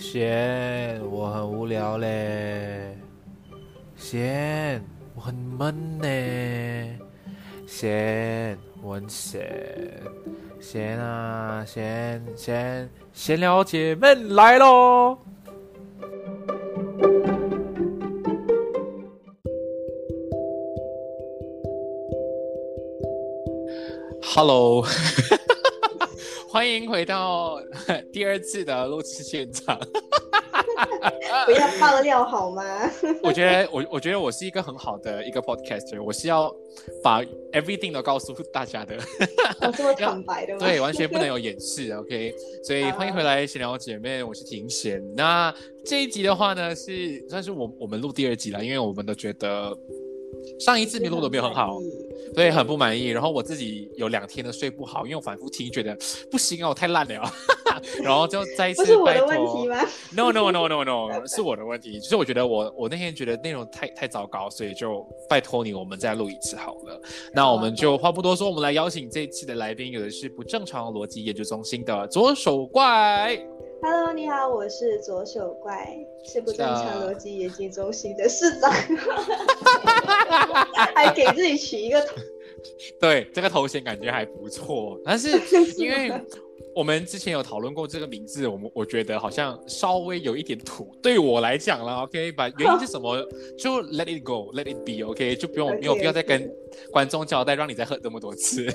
贤，我很无聊嘞。贤，我很闷呢。贤，我很闲。贤啊，贤贤，闲聊姐妹来喽。Hello，欢迎回到 第二次的录制现场。不要爆料好吗？我觉得我我觉得我是一个很好的一个 podcaster，我是要把 everything 都告诉大家的。这么坦白的吗？对，完全不能有掩饰。OK，所以欢迎回来闲聊姐妹，我是庭贤。那这一集的话呢，是算是我我们录第二集了，因为我们都觉得上一次没录的没有很好。对，很不满意。然后我自己有两天都睡不好，因为我反复听，觉得不行啊，我太烂了。然后就再一次拜托。No No No No No，是我的问题。就是我觉得我我那天觉得内容太太糟糕，所以就拜托你，我们再录一次好了。那我们就话不多说，我们来邀请这一期的来宾，有的是不正常逻辑研究中心的左手怪。Hello，你好，我是左手怪，是不正常逻辑研究中心的市长，还给自己取一个头，对，这个头衔感觉还不错，但是 因为。我们之前有讨论过这个名字，我们我觉得好像稍微有一点土，对我来讲了，OK，把原因是什么就 Let it go，Let it be，OK，就不用没有必要再跟观众交代，让你再喝这么多次，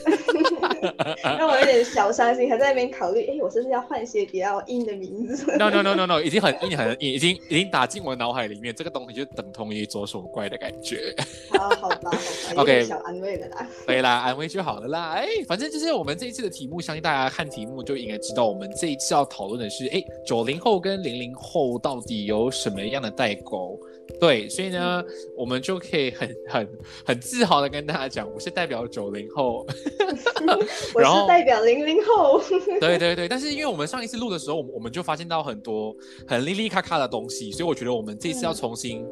让我有点小伤心，还在那边考虑，哎，我是不是要换一些比较硬的名字？No No No No No，已经很硬很硬，已经已经打进我的脑海里面，这个东西就等同于左手怪的感觉。好，好吧，OK，小安慰的啦，可以啦，安慰就好了啦，哎，反正就是我们这一次的题目，相信大家看题目。就应该知道，我们这一次要讨论的是，哎，九零后跟零零后到底有什么样的代沟？对，所以呢，我们就可以很很很自豪的跟大家讲，我是代表九零后，我是代表零零后。对对对，但是因为我们上一次录的时候，我们我们就发现到很多很哩哩咔咔的东西，所以我觉得我们这次要重新。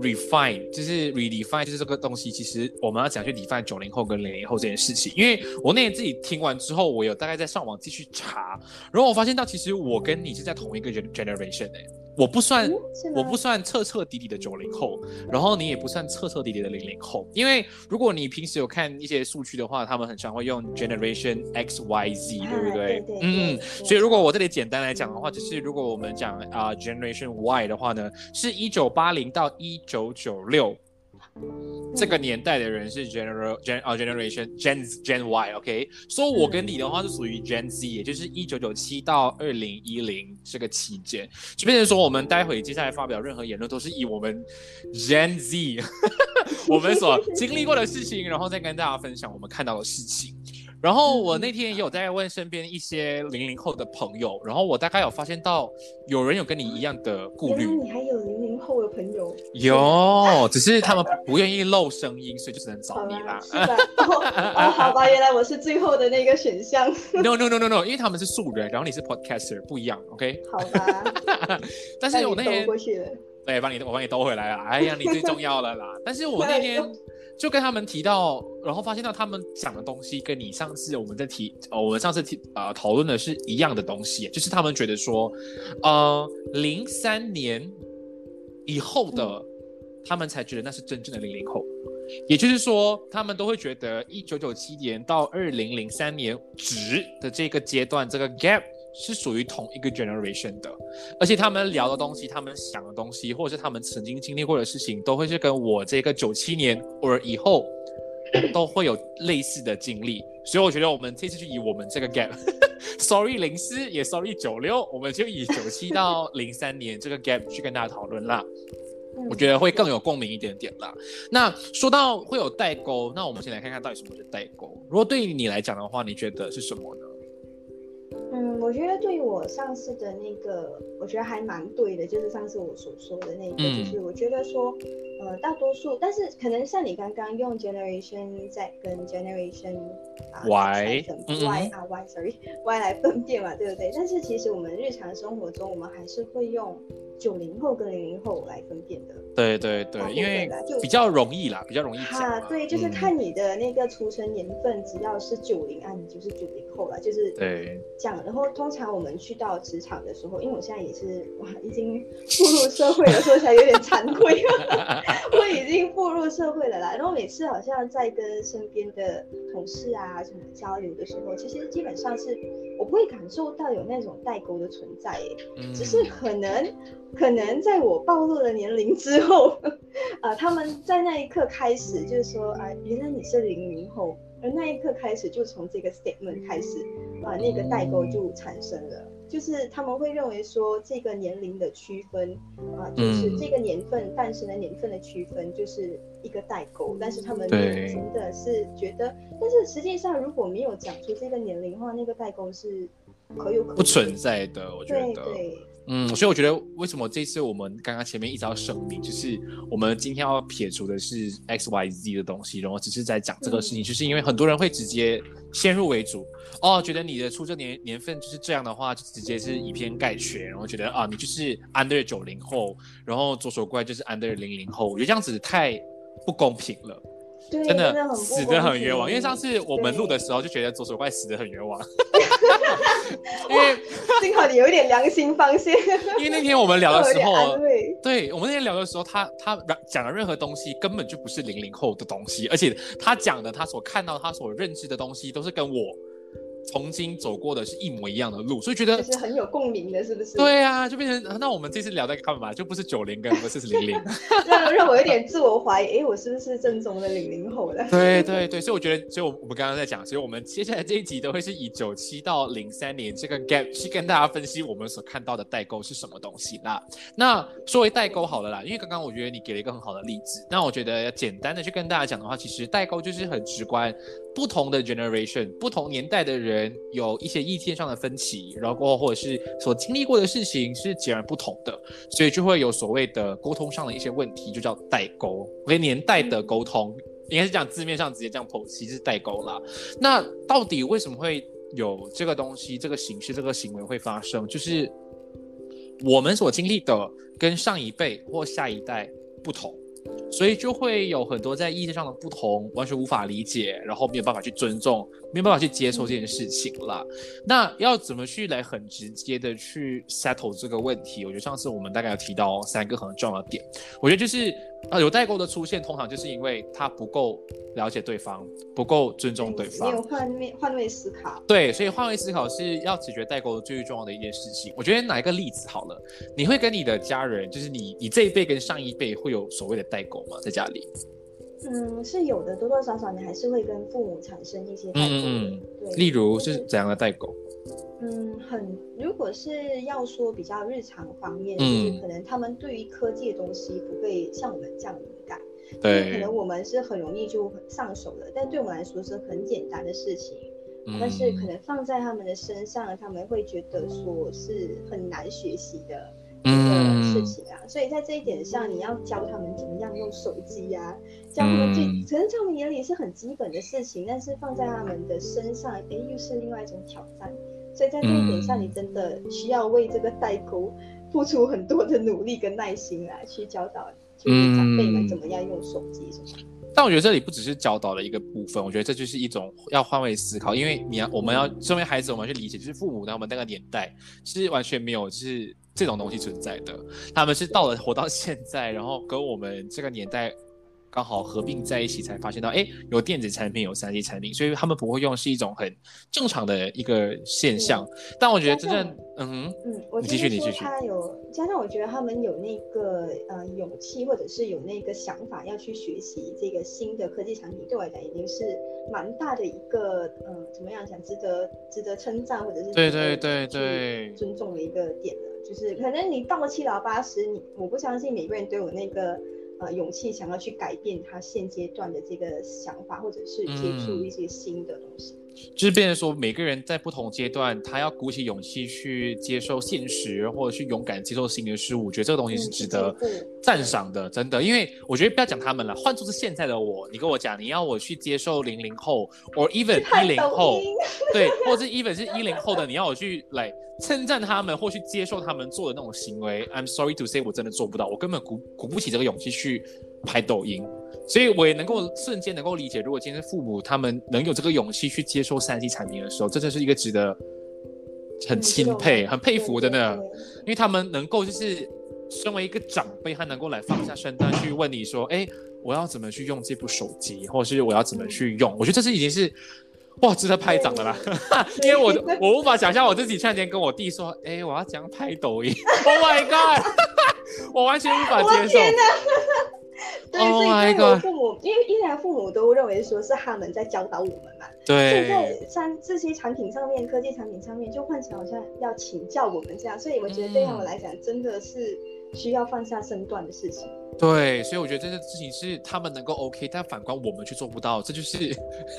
refine 就是 redefine，就是这个东西。其实我们要讲去 define 九零后跟零零后这件事情。因为我那天自己听完之后，我有大概在上网继续查，然后我发现到其实我跟你是在同一个 generation 哎。我不算，我不算彻彻底底的九零后，然后你也不算彻彻底底的零零后，因为如果你平时有看一些数据的话，他们很常会用 Generation X Y Z，对不对？嗯，所以如果我这里简单来讲的话，就是如果我们讲啊 Generation Y 的话呢，是一九八零到一九九六。这个年代的人是 general gen 啊 generation gen gen Y，OK，所以我跟你的话是属于 Gen Z，也就是一九九七到二零一零这个期间，就变成说我们待会接下来发表任何言论都是以我们 Gen Z 我们所经历过的事情，然后再跟大家分享我们看到的事情。然后我那天也有在问身边一些零零后的朋友，然后我大概有发现到有人有跟你一样的顾虑。你还有零零后的朋友？有，只是他们不愿意露声音，所以就只能找你啦。是吧？哦，好吧，原来我是最后的那个选项。No no no no no，因为他们是素人，然后你是 podcaster，不一样，OK？好吧。但是我那天过去了。对，帮你我帮你兜回来了。哎呀，你最重要了啦。但是我那天。就跟他们提到，然后发现到他们讲的东西跟你上次我们在提，呃，我们上次提呃讨论的是一样的东西，就是他们觉得说，呃，零三年以后的他们才觉得那是真正的零零后，也就是说，他们都会觉得一九九七年到二零零三年值的这个阶段，这个 gap。是属于同一个 generation 的，而且他们聊的东西，他们想的东西，或者是他们曾经经历过的事情，都会是跟我这个九七年或者以后都会有类似的经历。所以我觉得我们这次就以我们这个 gap，sorry 零四也 sorry 九六，我们就以九七到 零三年这个 gap 去跟大家讨论啦。我觉得会更有共鸣一点点啦。那说到会有代沟，那我们先来看看到底什么是代沟。如果对于你来讲的话，你觉得是什么呢？嗯，我觉得对于我上次的那个，我觉得还蛮对的，就是上次我所说的那个，就是我觉得说，呃，大多数，但是可能像你刚刚用 generation 在跟 generation 啊 Y Y 啊 y sorry y 来分辨嘛，对不对？但是其实我们日常生活中，我们还是会用九零后跟零零后来分辨的。对对对，因为比较容易啦，比较容易讲。对，就是看你的那个出生年份，只要是九零啊，你就是九零后了，就是对这样。然后通常我们去到职场的时候，因为我现在也是哇，已经步入社会了，说起来有点惭愧 我已经步入社会了啦。然后每次好像在跟身边的同事啊什么交流的时候，其实基本上是我不会感受到有那种代沟的存在，哎，只是可能可能在我暴露了年龄之后，啊，他们在那一刻开始就是说啊，原来你是零零后，而那一刻开始就从这个 statement 开始，啊，那个代沟就产生了，就是他们会认为说这个年龄的区分，啊，就是这个年份诞生的年份的区分就是一个代沟，但是他们真的是觉得，但是实际上如果没有讲出这个年龄的话，那个代沟是可有可不存在的，我觉得。嗯，所以我觉得为什么这次我们刚刚前面一直要声明，就是我们今天要撇除的是 X Y Z 的东西，然后只是在讲这个事情，就是因为很多人会直接先入为主，哦，觉得你的出生年年份就是这样的话，就直接是以偏概全，然后觉得啊，你就是 under 九零后，然后左手怪就是 under 零零后，我觉得这样子太不公平了。真的死的很冤枉，因为上次我们录的时候就觉得左手怪死的很冤枉，因为幸好你有一点良心放线。因为那天我们聊的时候，对我们那天聊的时候，他他讲的任何东西根本就不是零零后的东西，而且他讲的他所看到他所认知的东西都是跟我。曾经走过的是一模一样的路，所以觉得是很有共鸣的，是不是？对啊，就变成那我们这次聊在干嘛？就不是九零跟不是零零，让 让我有点自我怀疑，哎，我是不是正宗的零零后的？对对对，所以我觉得，所以我们刚刚在讲，所以我们接下来这一集都会是以九七到零三年这个 gap 去跟大家分析我们所看到的代沟是什么东西啦。那说为代沟好了啦，因为刚刚我觉得你给了一个很好的例子，那我觉得要简单的去跟大家讲的话，其实代沟就是很直观。不同的 generation，不同年代的人有一些意见上的分歧，然后或者是所经历过的事情是截然不同的，所以就会有所谓的沟通上的一些问题，就叫代沟。跟年代的沟通，应该是这样字面上直接这样剖析是代沟啦。那到底为什么会有这个东西、这个形式、这个行为会发生？就是我们所经历的跟上一辈或下一代不同。所以就会有很多在意见上的不同，完全无法理解，然后没有办法去尊重。没有办法去接受这件事情了，那要怎么去来很直接的去 settle 这个问题？我觉得上次我们大概有提到三个很重要的点，我觉得就是啊有代沟的出现，通常就是因为他不够了解对方，不够尊重对方，没有换位换位思考。对，所以换位思考是要解决代沟的最重要的一件事情。我觉得哪一个例子好了？你会跟你的家人，就是你你这一辈跟上一辈会有所谓的代沟吗？在家里？嗯，是有的，多多少少你还是会跟父母产生一些代沟。嗯对，例如是怎样的代沟？嗯，很，如果是要说比较日常方面，就是可能他们对于科技的东西不会像我们这样敏感。对。可能我们是很容易就上手的，但对我们来说是很简单的事情。但是可能放在他们的身上，他们会觉得说是很难学习的。的事情啊，所以在这一点上，你要教他们怎么样用手机呀，教他们最可能在我们眼里是很基本的事情，但是放在他们的身上，哎，又是另外一种挑战。所以在这一点上，你真的需要为这个代沟付出很多的努力跟耐心来去教导，就是长辈们怎么样用手机什么。但我觉得这里不只是教导的一个部分，我觉得这就是一种要换位思考，因为你要我们要身为孩子，我们要去理解，就是父母他们那个年代是完全没有就是这种东西存在的，他们是到了活到现在，然后跟我们这个年代。刚好合并在一起，才发现到，哎，有电子产品，有三 D 产品，所以他们不会用，是一种很正常的一个现象。但我觉得真正，嗯嗯，我继续，你继续。他有加上，我觉得他们有那个呃勇气，或者是有那个想法要去学习这个新的科技产品，对我来讲已经是蛮大的一个，呃，怎么样讲，值得值得称赞，或者是对对对对尊重的一个点了。就是可能你到了七老八十，你我不相信每个人都有那个。呃，勇气想要去改变他现阶段的这个想法，或者是接触一些新的东西。就是变成说，每个人在不同阶段，他要鼓起勇气去接受现实，或者去勇敢接受新的事物。我觉得这个东西是值得赞赏的，真的。因为我觉得不要讲他们了，换作是现在的我，你跟我讲，你要我去接受零零后，or even 一零后，对，或者是 even 是一零后的，你要我去来称赞他们，或去接受他们做的那种行为，I'm sorry to say，我真的做不到，我根本鼓鼓不起这个勇气去拍抖音。所以我也能够瞬间能够理解，如果今天父母他们能有这个勇气去接受三 C 产品的时候，这真是一个值得很钦佩、很佩服的呢。因为他们能够就是身为一个长辈，他能够来放下身段去问你说：“哎，我要怎么去用这部手机，或者是我要怎么去用？”我觉得这是已经是哇，值得拍掌的啦。因为我我无法想象我自己突然间跟我弟说：“哎，我要怎样拍抖音。”Oh my god！我完全无法接受。对，所以因为我父母，因为一来父母都认为说是他们在教导我们嘛，对，所以在像这些产品上面，科技产品上面，就换成好像要请教我们这样，所以我觉得对他们来讲，真的是需要放下身段的事情。对，所以我觉得这件事情是他们能够 OK，但反观我们却做不到，这就是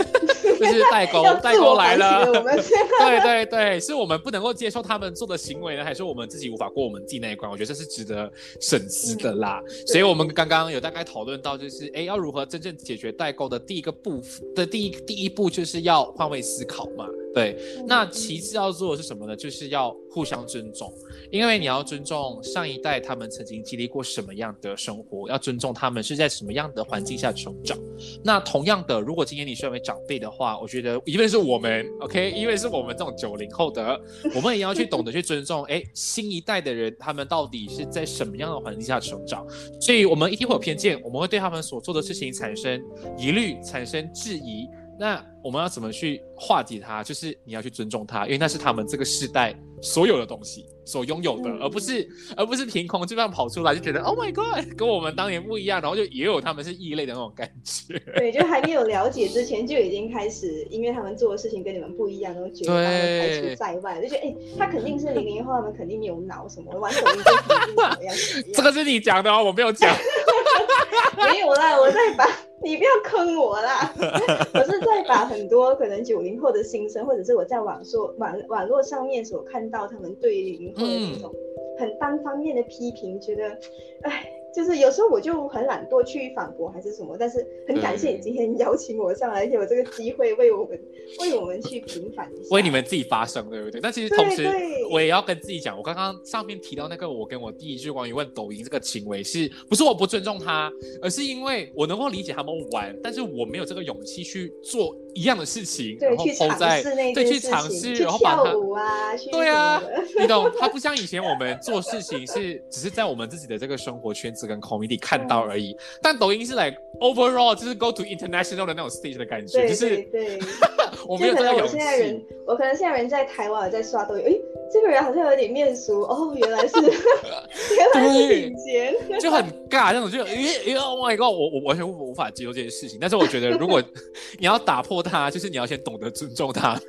就是代沟，代沟来了。对对对，是我们不能够接受他们做的行为呢，还是我们自己无法过我们自己那一关？我觉得这是值得深思的啦。所以我们刚刚有大概讨论到，就是哎，要如何真正解决代沟的第一个步的第一第一步，就是要换位思考嘛。对，那其次要做的是什么呢？就是要互相尊重，因为你要尊重上一代他们曾经经历过什么样的生活，要尊重他们是在什么样的环境下成长。那同样的，如果今天你身为长辈的话，我觉得一为是我们，OK，因为是我们这种九零后的，我们也要去懂得去尊重，哎，新一代的人他们到底是在什么样的环境下成长，所以我们一定会有偏见，我们会对他们所做的事情产生疑虑，产生质疑。那我们要怎么去化解它？就是你要去尊重它，因为那是他们这个时代所有的东西所拥有的，而不是而不是凭空就这样跑出来就觉得 Oh my God，跟我们当年不一样，然后就也有他们是异类的那种感觉。对，就还没有了解之前就已经开始，因为他们做的事情跟你们不一样，然后觉得他们排除在外，就觉得哎，他肯定是零零后，他们肯定没有脑什么，玩手机就肯定怎么样。这个是你讲的哦，我没有讲。没有啦，我在把。你不要坑我啦！我是在把很多可能九零后的心声，或者是我在网络网网络上面所看到他们对零零后的这种很单方面的批评，觉得，哎。就是有时候我就很懒惰去反驳还是什么，但是很感谢你今天邀请我上来，有这个机会为我们为我们去平反一下，为你们自己发声，对不对？但其实同时我也要跟自己讲，我刚刚上面提到那个我跟我第一句关于问抖音这个行为，是不是我不尊重他，而是因为我能够理解他们玩，但是我没有这个勇气去做一样的事情，对，去尝试那对，去尝试，然后跳舞啊，对啊，你懂？他不像以前我们做事情是只是在我们自己的这个生活圈子。跟 community 看到而已，但抖音是 like overall 就是 go to international 的那种 stage 的感觉，就是对，我没有这个勇气。我可能现在人在台湾我在刷抖音，哎。这个人好像有点面熟哦，原来是 原来是就很尬那种，就因因为 Oh my God，我我完全无无法接受这件事情。但是我觉得，如果 你要打破它，就是你要先懂得尊重他。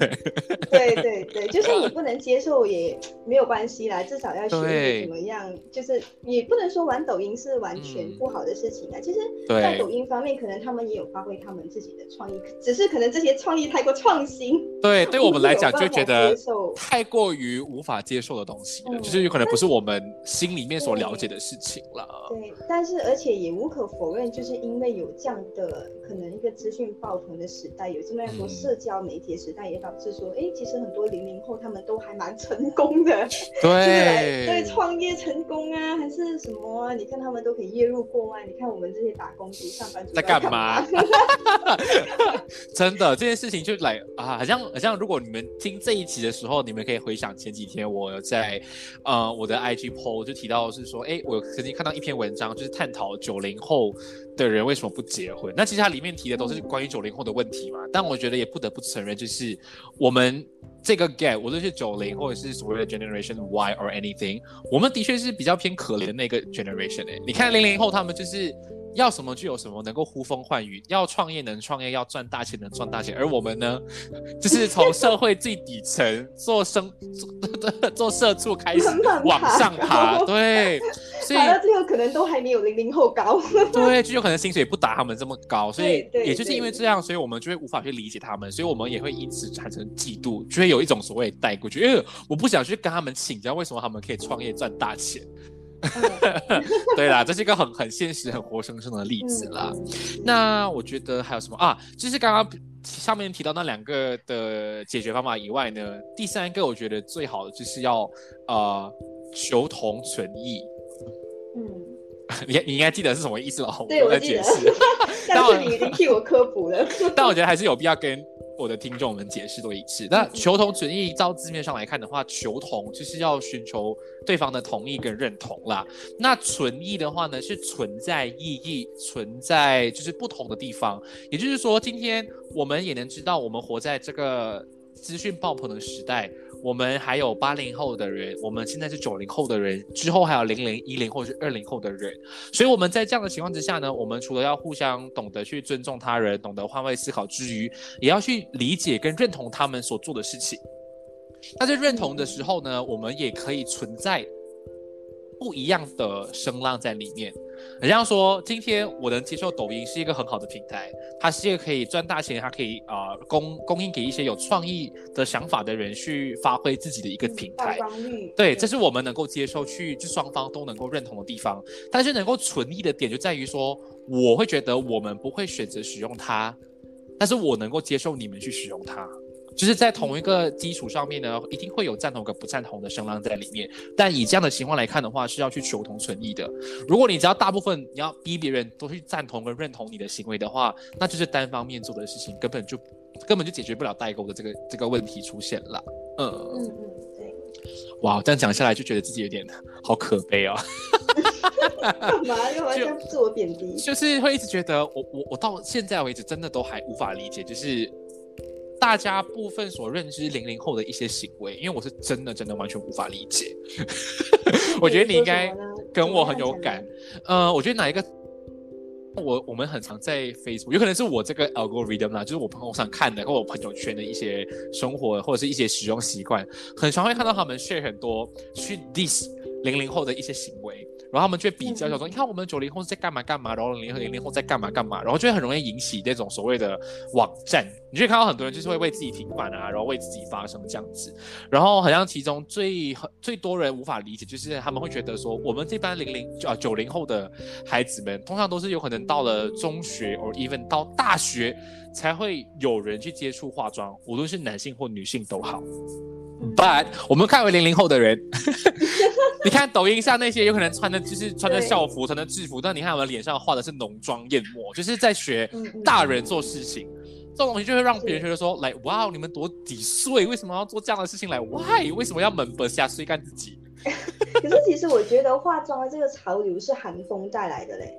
对对对，就是你不能接受也没有关系啦，至少要学怎么样。就是你不能说玩抖音是完全不好的事情啊。其实，在抖音方面，可能他们也有发挥他们自己的创意，只是可能这些创意太过创新。对，对我们来讲就觉得太过于。无法接受的东西了，就是有可能不是我们心里面所了解的事情了。对，但是而且也无可否认，就是因为有这样的可能一个资讯爆棚的时代，有这么社交媒体时代，也导致说，哎，其实很多零零后他们都还蛮成功的。对，对，创业成功啊，还是什么？你看他们都可以月入过万，你看我们这些打工族、上班族在干嘛？真的，这件事情就来啊，好像好像，如果你们听这一集的时候，你们可以回想前几。几天我在呃我的 IG PO 就提到是说，哎，我曾经看到一篇文章，就是探讨九零后的人为什么不结婚。那其实它里面提的都是关于九零后的问题嘛。但我觉得也不得不承认，就是我们这个 gap，无论是九零或者是所谓的 Generation Y or anything，我们的确是比较偏可怜那个 generation 哎。你看零零后他们就是。要什么就有什么，能够呼风唤雨；要创业能创业，要赚大钱能赚大钱。而我们呢，就是从社会最底层做生做 做社畜开始往上爬。对，所以打到最后可能都还没有零零后高。对，就有可能薪水不达他们这么高，所以也就是因为这样，所以我们就会无法去理解他们，所以我们也会因此产生嫉妒，就会有一种所谓的代沟，觉得因为我不想去跟他们请教为什么他们可以创业赚大钱。嗯 对啦，这是一个很很现实、很活生生的例子啦。嗯那我觉得还有什么啊？就是刚刚上面提到那两个的解决方法以外呢，第三个我觉得最好的就是要呃求同存异。嗯，你你应该记得是什么意思吧？对我在解释。但是你已经替我科普了。但我觉得还是有必要跟我的听众们解释多一次。那求同存异，照字面上来看的话，求同就是要寻求对方的同意跟认同啦。那存异的话呢，是存在意义，存在就是不同的地方。也就是说，今天我们也能知道，我们活在这个资讯爆棚的时代。我们还有八零后的人，我们现在是九零后的人，之后还有零零、一零或者是二零后的人，所以我们在这样的情况之下呢，我们除了要互相懂得去尊重他人，懂得换位思考之余，也要去理解跟认同他们所做的事情。那在认同的时候呢，我们也可以存在不一样的声浪在里面。人家说，今天我能接受抖音是一个很好的平台，它是一个可以赚大钱，它可以啊、呃供供应给一些有创意的想法的人去发挥自己的一个平曝台。对，这是我们能够接受去，就双方都能够认同的地方。但是能够存疑的点就在于说，我会觉得我们不会选择使用它，但是我能够接受你们去使用它。就是在同一个基础上面呢，一定会有赞同跟不赞同的声浪在里面。但以这样的情况来看的话，是要去求同存异的。如果你只要大部分你要逼别人都去赞同跟认同你的行为的话，那就是单方面做的事情，根本就根本就解决不了代沟的这个这个问题出现了。嗯。嗯嗯，对。哇，这样讲下来就觉得自己有点好可悲哦，干嘛干嘛这样自我贬低？就是会一直觉得我我我到现在为止真的都还无法理解，就是大家部分所认知零零后的一些行为，因为我是真的真的完全无法理解。我觉得你应该跟我很有感。呃，我觉得哪一个？我我们很常在 Facebook，有可能是我这个 algorithm 啦，就是我朋友上看的，或我朋友圈的一些生活或者是一些使用习惯，很常会看到他们 share 很多去 diss 零零后的一些行为，然后他们就比较，嗯想说，你看我们九零后是在干嘛干嘛，然后零零后零零后在干嘛干嘛，然后就会很容易引起那种所谓的网站，你就会看到很多人就是会为自己平反啊，然后为自己发声这样子，然后好像其中最最多人无法理解，就是他们会觉得说，我们这班零零啊九零后的孩子们，通常都是有可能到了中学或 even 到大学才会有人去接触化妆，无论是男性或女性都好。But 我们看为零零后的人，你看抖音上那些有可能穿的就是穿着校服、穿着制服，但你看我们脸上画的是浓妆艳抹，就是在学大人做事情。这种东西就会让别人觉得说，来，哇，你们多几岁，为什么要做这样的事情？来，why？为什么要猛本下睡干自己？可是其实我觉得化妆的这个潮流是韩风带来的嘞。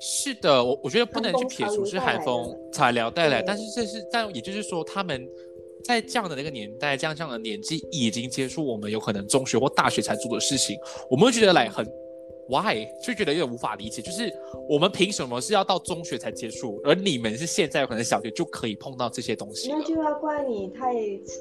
是的，我我觉得不能去撇除是韩风的材料带来，但是这是但也就是说，他们在这样的那个年代，这样这样的年纪，已经接触我们有可能中学或大学才做的事情，我们会觉得来很 why 就觉得有点无法理解，就是我们凭什么是要到中学才接触，而你们是现在有可能小学就可以碰到这些东西了那。就要怪你太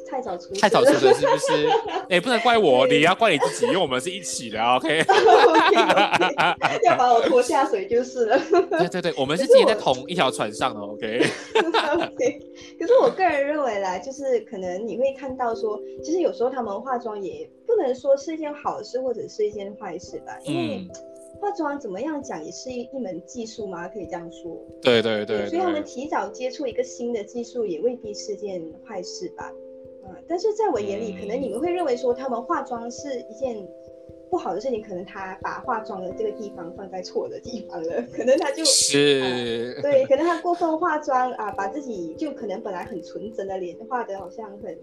太早出生，太早出生是不是？哎、不能怪我，你要怪你自己，因为我们是一起的，OK？OK，OK，要把我拖下水就是了。对对对，我们是可是今天在同一条船上的，OK？OK，可是我个人认为啦，就是可能你会看到说，其实有时候他们化妆也不能说是一件好事或者是一件坏事吧，因为嗯化妆怎么样讲也是一一门技术嘛，可以这样说。对对对所以他们，提早接触一个新的技术也未必是件坏事吧。嗯，但是在我眼里，嗯可能你们会认为说他们化妆是一件不好的事情，可能他把化妆的这个地方放在错的地方了，可能他就是对，可能他过分化妆啊，把自己就可能本来很纯真的脸画的好像很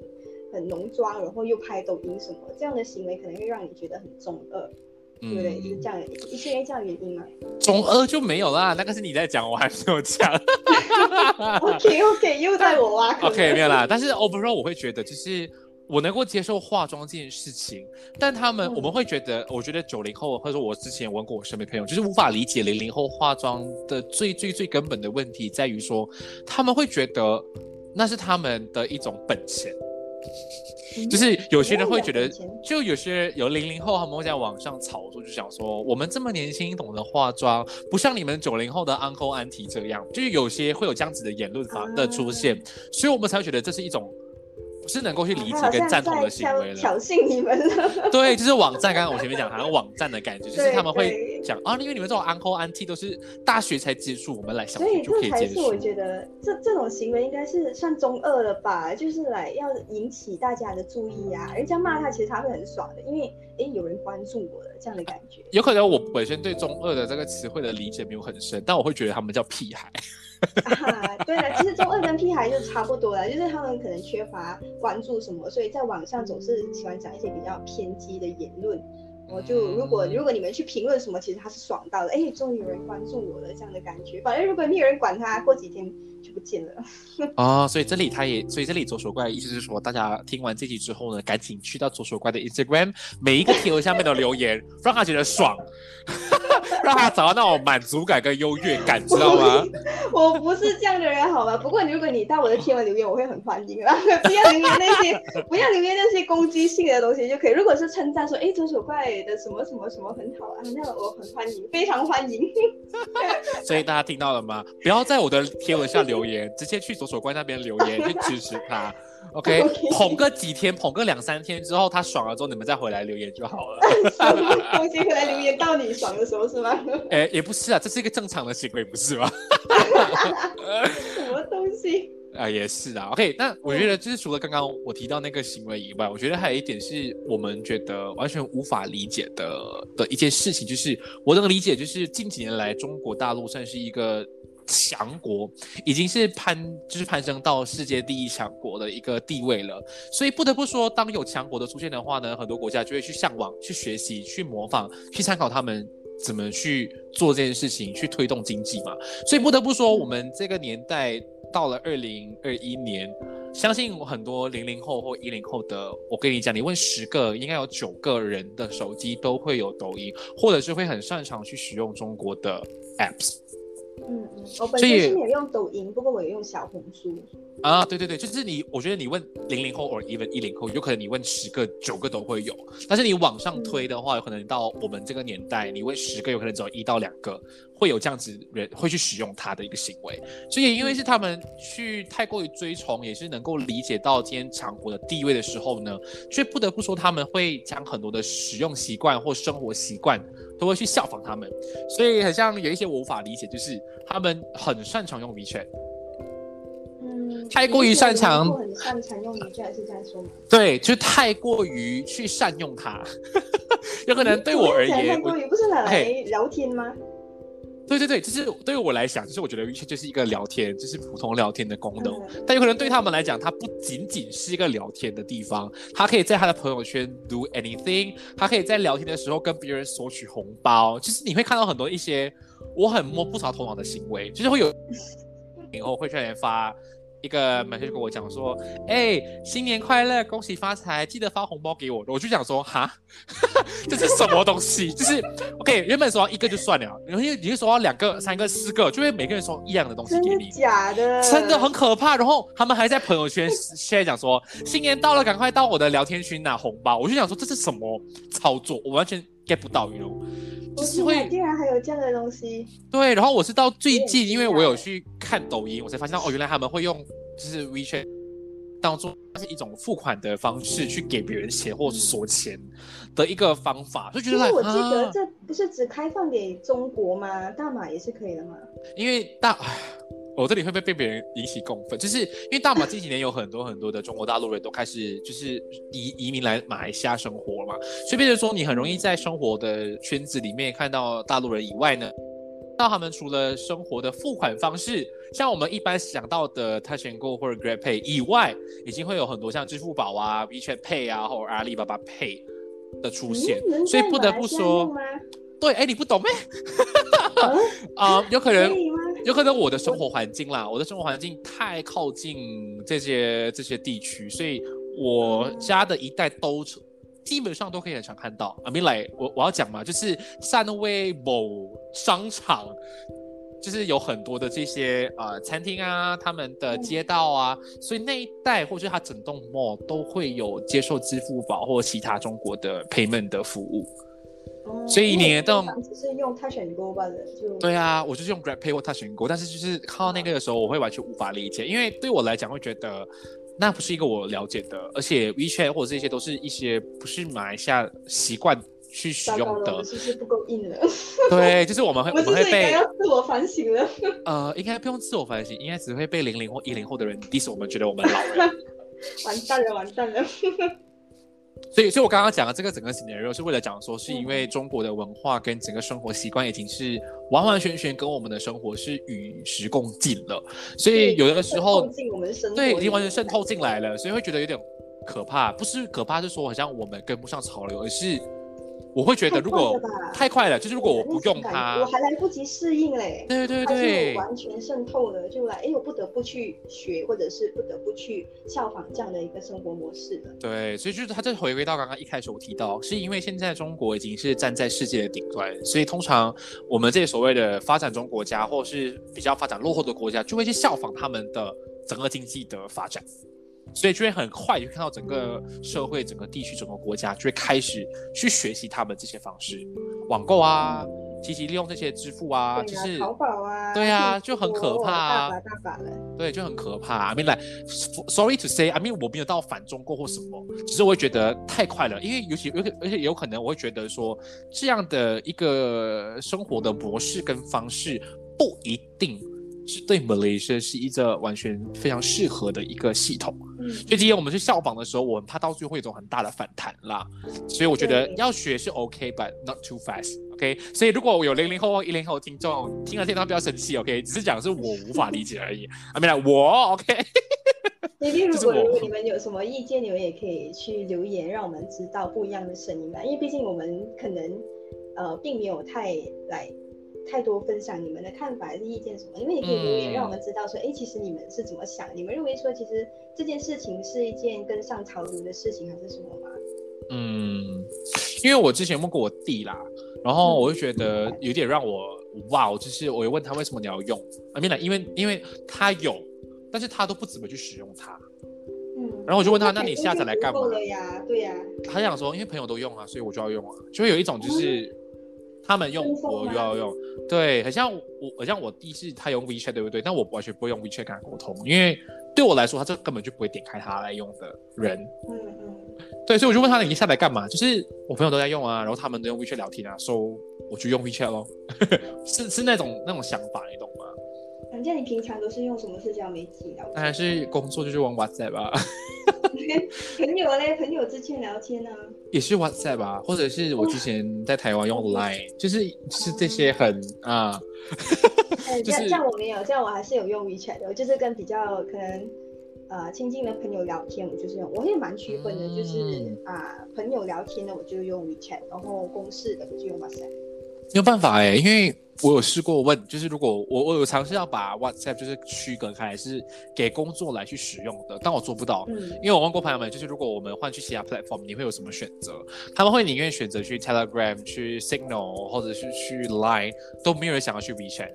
很浓妆，然后又拍抖音什么，这样的行为可能会让你觉得很中二，对不对？是嗯这样，是因为这样的原因吗中二就没有啦，那个是你在讲，我还没有讲。OK OK，又在我挖坑了。OK，没有啦。但是 overall 我会觉得，就是我能够接受化妆这件事情，但他们、嗯我们会觉得，我觉得九零后或者说我之前问过我身边朋友，就是无法理解零零后化妆的最最最根本的问题在于说，他们会觉得那是他们的一种本钱。就是有些人会觉得，就有些有零零后他们会在网上炒作，就想说我们这么年轻懂得化妆，不像你们九零后的 uncle auntie 这样，就是有些会有这样子的言论法的出现，所以我们才会觉得这是一种。是能够去理解跟赞同的行为了，挑衅你们了。对，就是网站。刚刚我前面讲，好像网站的感觉，就是他们会讲啊，因为你们这种 uncle auntie 都是大学才接触，我们来小学就可以接触。所以这才是我觉得这这种行为应该是算中二了吧？就是来要引起大家的注意啊。人家骂他，其实他会很爽的，因为哎有人关注我了这样的感觉。有可能我本身对中二的这个词汇的理解没有很深，但我会觉得他们叫屁孩。啊，对了，其实中二跟屁孩就差不多了，就是他们可能缺乏关注什么，所以在网上总是喜欢讲一些比较偏激的言论。我就如果如果你们去评论什么，其实他是爽到的，哎，终于有人关注我了这样的感觉。反正如果没有人管他，过几天就不见了。哦，所以这里他也，所以这里左手怪的意思是说，大家听完这集之后呢，赶紧去到左手怪的 Instagram，每一个贴文下面的留言，让他觉得爽。让他找到那种满足感跟优越感，知道吗？我不是这样的人，好吧？不过如果你到我的贴文留言，我会很欢迎啊！不要留言那些，不要留言那些攻击性的东西就可以。如果是称赞说，哎，左手怪的什么什么什么很好啊，那我很欢迎，非常欢迎。所以大家听到了吗？不要在我的贴文下留言，直接去左手怪那边留言去支持他。OK，捧个几天，捧个两三天之后，他爽了之后，你们再回来留言就好了。东西回来留言到你爽的时候是吗？哎，也不是啊，这是一个正常的行为，不是吗？什么东西？啊，也是啊。OK，那我觉得就是除了刚刚我提到那个行为以外，我觉得还有一点是我们觉得完全无法理解的的一件事情，就是我能理解，就是近几年来中国大陆算是一个。强国已经是攀，就是攀升到世界第一强国的一个地位了。所以不得不说，当有强国的出现的话呢，很多国家就会去向往、去学习、去模仿、去参考他们怎么去做这件事情，去推动经济嘛。所以不得不说，我们这个年代到了二零二一年，相信很多零零后或一零后的，我跟你讲，你问十个，应该有九个人的手机都会有抖音，或者是会很擅长去使用中国的 apps。嗯嗯，我本身是没有用抖音，不过我也用小红书。啊，对对对，就是你，我觉得你问零零后或 even 一零后，有可能你问十个九个都会有，但是你往上推的话，有可能到我们这个年代，你问十个，有可能只有一到两个会有这样子人会去使用它的一个行为。所以因为是他们去太过于追崇，也是能够理解到今天强国的地位的时候呢，却不得不说他们会将很多的使用习惯或生活习惯都会去效仿他们。所以很像有一些我无法理解，就是他们很擅长用 WeChat。太过于擅长，很擅长用语句，是这样说吗？对，就太过于去善用它，有可能对我而言，太过于不是来聊天吗？对对对，就是对于我来讲，就是我觉得语句就是一个聊天，就是普通聊天的功能。但有可能对他们来讲，它不仅仅是一个聊天的地方，他可以在他的朋友圈 do anything，他可以在聊天的时候跟别人索取红包。就是你会看到很多一些我很摸不着头脑的行为，就是会有 以后会在发。一个美 e 就跟我讲说，哎，新年快乐，恭喜发财，记得发红包给我。我就想说，哈，这是什么东西？就是 OK，原本说一个就算了，然后你就说两个、三个、四个，就会每个人说一样的东西给你，假的，真的很可怕。然后他们还在朋友圈 现在讲说，新年到了，赶快到我的聊天群拿红包。我就想说，这是什么操作？我完全 get 不到，你知道就是会竟然还有这样的东西。对，然后我是到最近，因为我有去看抖音，我才发现哦，原来他们会用就是 WeChat 当做是一种付款的方式，去给别人钱或索钱的一个方法，就觉得。我记得这不是只开放给中国吗？大马也是可以的吗？因为大。我这里会不会被别人引起共愤？就是因为大马这几年有很多很多的中国大陆人都开始就是移移民来马来西亚生活嘛，所以变成说你很容易在生活的圈子里面看到大陆人以外呢，那他们除了生活的付款方式，像我们一般想到的 Touch and Go 或者 Grab Pay 以外，已经会有很多像支付宝啊、WeChat Pay 啊或者阿里巴巴 Pay 的出现，所以不得不说，对，哎，你不懂咩？啊，有可能。有可能我的生活环境啦，我的生活环境太靠近这些这些地区，所以我家的一代都基本上都可以很常看到。阿明来，我我要讲嘛，就是三位某商场就是有很多的这些呃餐厅啊，他们的街道啊，所以那一带或者它整栋 mall 都会有接受支付宝或其他中国的 payment 的服务。所以你都只是用 Touch and Go 吧的，就对啊，我就是用 Grab Pay 或 Touch and Go，但是就是看到那个的时候，我会完全无法理解，因为对我来讲会觉得那不是一个我了解的，而且 WeChat 或者这些都是一些不是马来西亚习惯去使用的，其实不够硬了。对，就是我们会 我们会被要自我反省了。呃，应该不用自我反省，应该只会被零零或一零后的人 diss 我们，觉得我们老了。完蛋了，完蛋了。所以，所以我刚刚讲的这个整个 scenario 是为了讲说，是因为中国的文化跟整个生活习惯已经是完完全全跟我们的生活是与时共进了，所以有的时候对已经完全渗透进来了，所以会觉得有点可怕。不是可怕，是说好像我们跟不上潮流，而是。我会觉得，如果太快了，就是如果我不用它，我还来不及适应嘞。对对对，完全渗透了，就来，哎，我不得不去学，或者是不得不去效仿这样的一个生活模式了。对，所以就是它，这回归到刚刚一开始我提到，是因为现在中国已经是站在世界的顶端，所以通常我们这些所谓的发展中国家，或是比较发展落后的国家，就会去效仿他们的整个经济的发展。所以就会很快就看到整个社会、整个地区、整个国家就会开始去学习他们这些方式，网购啊，积极利用这些支付啊，就是淘宝啊，对啊，就很可怕，大把大把了，对，就很可怕。I mean like sorry to say，I mean 我没有到反中国或什么，只是我会觉得太快了，因为尤其有而且有可能我会觉得说这样的一个生活的模式跟方式不一定。是对 Malaysia 是一个完全非常适合的一个系统，嗯，所以今天我们去效仿的时候，我们怕到最后会有一种很大的反弹啦。所以我觉得要学是 OK，but not too fast，OK。所以如果我有零零后或一零后听众听了这段不要生气，OK，只是讲是我无法理解而已。啊，没来我 OK。那天如 果如果你 们有什么意见，你们也可以去留言，让我们知道不一样的声音吧。因为毕竟我们可能呃并没有太来。太多分享你们的看法还是意见什么？因为你可以留言让我们知道说，哎，其实你们是怎么想？你们认为说，其实这件事情是一件跟上潮流的事情，还是什么吗？嗯，因为我之前问过我弟啦，然后我就觉得有点让我哇，就是我问他为什么你要用啊？没啦，因为因为他有，但是他都不怎么去使用它。嗯，然后我就问他，那你下载来干嘛？呀，对呀。他想说，因为朋友都用啊，所以我就要用啊，就会有一种就是。他们用我又要用，对，很像我，很像我弟是他用 WeChat 对不对？但我完全不会用 WeChat 跟他沟通，因为对我来说，他这根本就不会点开他来用的人。嗯嗯。对，所以我就问他，你下载干嘛？就是我朋友都在用啊，然后他们都用 WeChat 聊天啊，说我就用 WeChat 咯，是是那种那种想法，你懂吗？反正你平常都是用什么社交媒体聊？当然是工作就是用 WhatsApp 吧。朋友嘞，朋友之间聊天呢？也是 WhatsApp 吧，或者是我之前在台湾用 Line，就是是这些很啊。这样这样我没有，这样我还是有用 WeChat 的，就是跟比较可能呃亲近的朋友聊天，我就是用，我也蛮区分的，就是啊朋友聊天的我就用 WeChat，然后公事的我就用 WhatsApp。没有办法哎，因为。我有试过问，就是如果我我有尝试要把 WhatsApp 就是区隔开来，是给工作来去使用的，但我做不到。嗯，因为我问过朋友们，就是如果我们换去其他 platform，你会有什么选择？他们会宁愿选择去 Telegram、去 Signal，或者是去 Line，都没有人想要去 WeChat。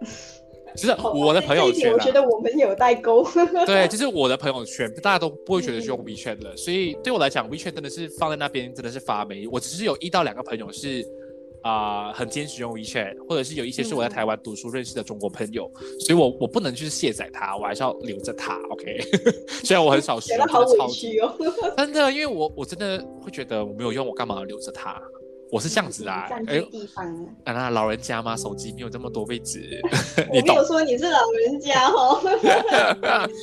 就是我的朋友圈，我觉得我们有代沟。对，就是我的朋友圈，大家都不会觉得去用 WeChat 的，所以对我来讲，WeChat 真的是放在那边，真的是发霉。我只是有一到两个朋友是。啊，很坚持用 WeChat，或者是有一些是我在台湾读书认识的中国朋友，所以我我不能去卸载它，我还是要留着它。OK，虽然我很少使用，真的超级哦，真的，因为我我真的会觉得我没有用，我干嘛要留着它？我是这样子啊，哎，啊，那老人家嘛，手机没有这么多位置。你没有说你是老人家哦。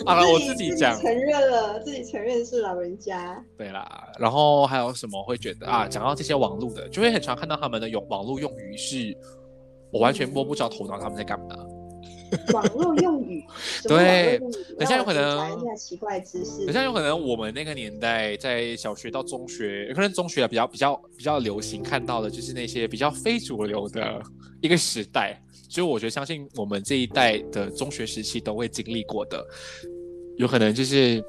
好 了，我自己讲，承认了，自己承认是老人家。对啦，然后还有什么会觉得啊？讲到这些网络的，就会很常看到他们的用网络用语是，我完全摸不着头脑他们在干嘛。网络用语，对，等下有可能一下奇怪知识。等下有可能我们那个年代，在小学到中学，可能中学比较比较比较流行看到的，就是那些比较非主流的一个时代。所以我觉得，相信我们这一代的中学时期都会经历过的，有可能就是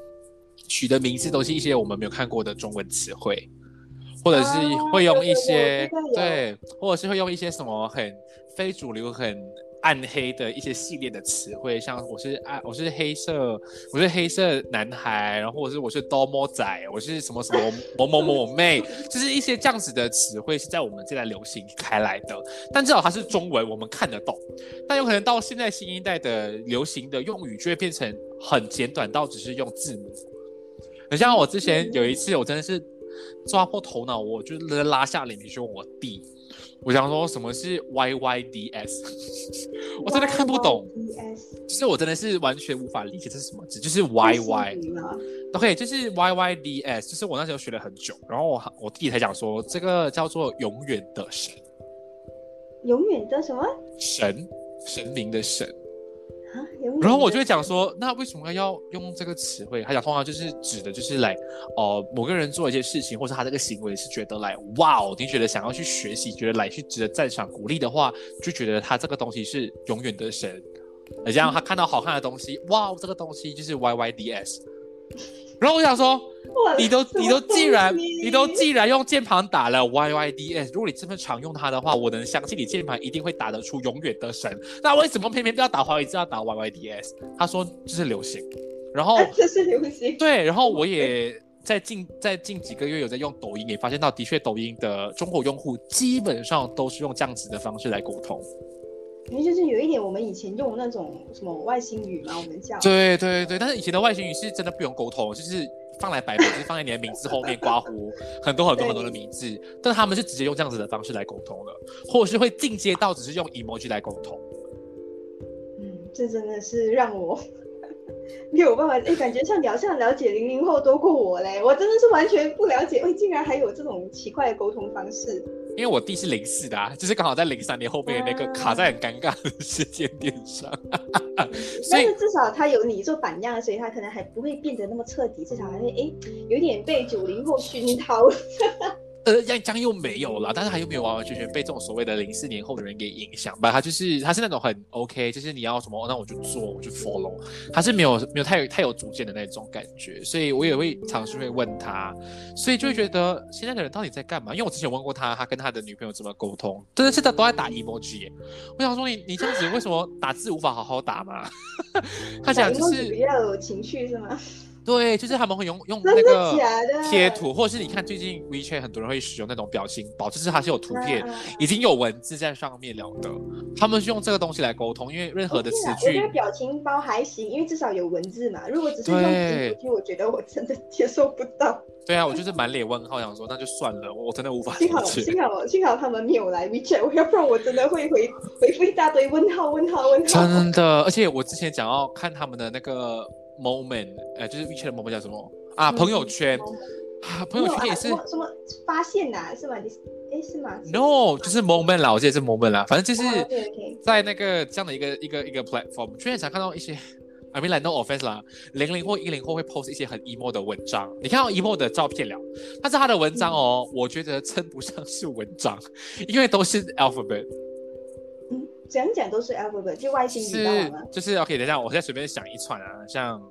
取的名字都是一些我们没有看过的中文词汇，或者是会用一些对，或者是会用一些什么很非主流很。暗黑的一些系列的词汇，像我是暗，我是黑色，我是黑色男孩，然后或者是我是多么仔，我是什么什么某某某妹，就是一些这样子的词汇是在我们这代流行开来的。但至少它是中文，我们看得懂。但有可能到现在新一代的流行的用语就会变成很简短到只是用字母。很像我之前有一次，我真的是抓破头脑，我就拉下脸皮去问我弟。我想说什么是 Y Y D S，我真的看不懂，就是我真的是完全无法理解这是什么字，就是 Y Y，OK，就是 Y Y D S，就是我那时候学了很久，然后我我弟才讲说这个叫做永远的神，永远的什么？神，神明的神。然后我就会讲说，那为什么要用这个词汇？他讲通常就是指的，就是来，哦，某个人做一些事情，或是他这个行为是觉得来，哇哦，你觉得想要去学习，觉得来去值得赞赏、鼓励的话，就觉得他这个东西是永远的神。而这样他看到好看的东西，哇，这个东西就是 Y Y D S。然后我想说，你都你都既然你都既然用键盘打了 Y Y D S，如果你这么常用它的话，我能相信你键盘一定会打得出永远的神。那为什么偏偏不要打华为，字，要打 Y Y D S？他说这是流行，然后这是流行。对，然后我 也在近在近几个月有在用抖音，也发现到的确抖音的中国用户基本上都是用这样子的方式来沟通。因为就是有一点，我们以前用那种什么外星语嘛，我们叫。对对对，但是以前的外星语是真的不用沟通，就是放来摆，就是放在你的名字后面刮胡很多很多很多的名字，但他们是直接用这样子的方式来沟通的，或者是会进阶到只是用 emoji 来沟通。嗯，这真的是让我没有办法，哎，感觉像好像了解零零后多过我嘞，我真的是完全不了解，哎，竟然还有这种奇怪的沟通方式。因为我弟是零四的，啊，就是刚好在零三年后面那个卡在很尴尬的时间点上，但是至少他有你做榜样，所以他可能还不会变得那么彻底，至少还会哎有点被九零后熏陶。呃，样样又没有了，但是他又没有完完全全被这种所谓的零四年后的人给影响吧？他就是他是那种很 OK，就是你要什么，那我就做，我就 follow。他是没有没有太有太有主见的那种感觉，所以我也会尝试会问他，所以就会觉得现在的人到底在干嘛？因为我之前问过他，他跟他的女朋友怎么沟通，真的是他都在打 emoji。我想说你你这样子为什么打字无法好好打吗？他讲就是比较有情绪是吗？对，就是他们会用用那个贴图，或者是你看最近 WeChat 很多人会使用那种表情包，就是它是有图片，已经有文字在上面了的。他们是用这个东西来沟通，因为任何的词句，我觉得表情包还行，因为至少有文字嘛。如果只是用字句，我觉得我真的接受不到。对啊，我就是满脸问号，想说那就算了，我真的无法。幸好幸好幸好他们没有来 WeChat，要不然我真的会回回复一大堆问号问号问号。真的，而且我之前讲要看他们的那个。moment，呃，就是 WeChat 的 moment 叫什么啊？朋友圈啊，朋友圈也是什么发现呐？是吗？哎，是吗？No，就是 moment 啦，我记得是 moment 啦，反正就是在那个这样的一个一个一个 platform，最常看到一些，I mean like no offense 啦，零零后一零后会 post 一些很 emo 的文章，你看到 emo 的照片了，但是他的文章哦，我觉得称不上是文章，因为都是 alphabet。讲讲都是 alphabet，就外星语是，就是 OK。等一下，我现在随便想一串啊，像。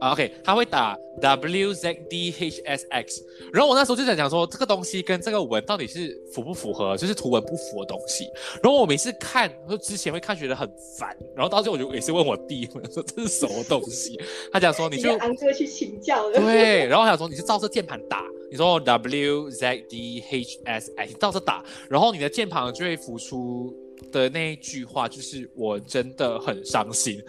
OK，他会打 W Z D H S X，然后我那时候就在讲说这个东西跟这个文到底是符不符合，就是图文不符的东西。然后我每次看，说之前会看觉得很烦，然后到最后我就也是问我弟，我说这是什么东西？他讲说你就安哥去请教了。对，然后他讲说你就照着键盘打，你说 W Z D H S X，你照着打，然后你的键盘就会浮出的那一句话就是我真的很伤心。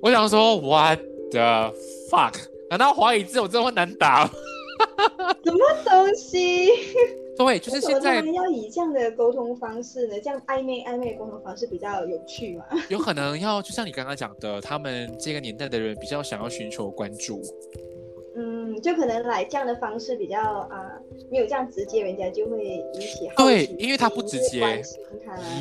我想说 What？the fuck，难道华语字有这么难打？什么东西？对，就是现在要以这样的沟通方式呢？这样暧昧暧昧的沟通方式比较有趣嘛？有可能要就像你刚刚讲的，他们这个年代的人比较想要寻求关注。嗯，就可能来这样的方式比较啊，没有这样直接，人家就会引起对，因为他不直接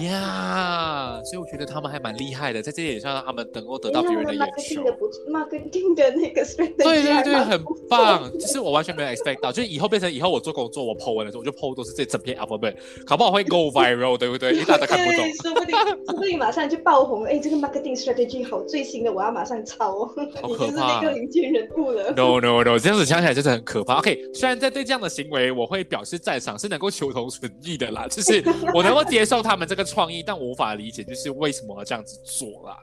呀，所以我觉得他们还蛮厉害的，在这点上他们能够得到别人的眼球。marketing 的那个对对对，很棒，就是我完全没有 expect 到，就是以后变成以后我做工作，我 po 文的时候，我就 po 都是这整篇 alphabet，搞不好会 go viral，对不对？因为大家看不懂，说不定说不定马上就爆红，哎，这个 marketing strategy 好，最新的我要马上抄，好可怕，那个领军人物了。No no。这样子想起来真的很可怕。OK，虽然在对这样的行为我会表示赞赏，是能够求同存异的啦，就是我能够接受他们这个创意，但我无法理解就是为什么要这样子做啦。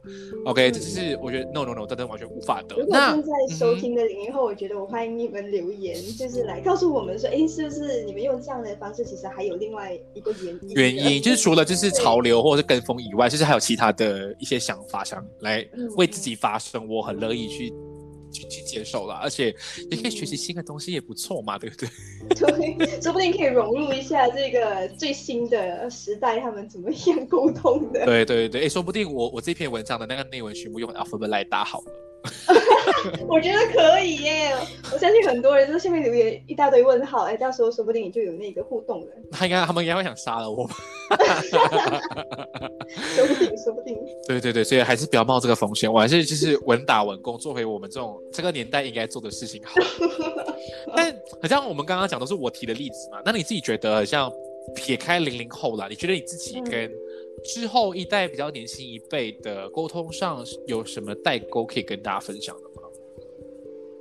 OK，这就是我觉得 No No No，真的完全无法的。如果正在收听的零零后，我觉得我欢迎你们留言，就是来告诉我们说，哎，是不是你们用这样的方式，其实还有另外一个原因？原因就是除了就是潮流或者是跟风以外，就是还有其他的一些想法，想来为自己发声，我很乐意去。去去接受了，而且也可以学习新的东西，也不错嘛，对不对？对，说不定可以融入一下这个最新的时代，他们怎么样沟通的？对对对，哎，说不定我我这篇文章的那个内文全部用 Alphabet 来打好了。我觉得可以耶！我相信很多人在下面留言一大堆问号，哎，到时候说不定你就有那个互动了。他应该，他们应该会想杀了我。说不定，说不定。对对对，所以还是不要冒这个风险。我还是就是稳打稳攻，做回我们这种这个年代应该做的事情好。但好像我们刚刚讲都是我提的例子嘛，那你自己觉得像撇开零零后了，你觉得你自己跟？之后一代比较年轻一辈的沟通上有什么代沟可以跟大家分享的吗？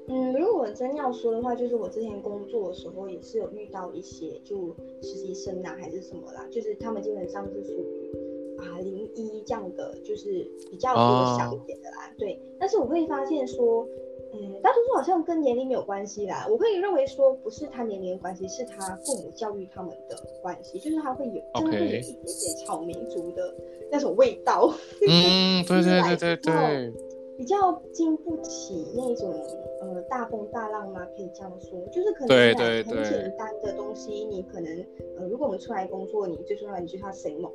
嗯，如果真要说的话，就是我之前工作的时候也是有遇到一些就实习生啊，还是什么啦，就是他们基本上是属于啊零一这样的，就是比较弱小一点的啦。对，但是我会发现说。嗯，大多数好像跟年龄没有关系啦。我会认为说，不是他年龄的关系，是他父母教育他们的关系，就是他会有，真的会有一点点草民族的那种味道。嗯，对对对对 对，比较经不起那种呃大风大浪嘛，可以这样说，就是可能很简单的东西，你可能呃，如果我们出来工作，你最重要你就是要 say no。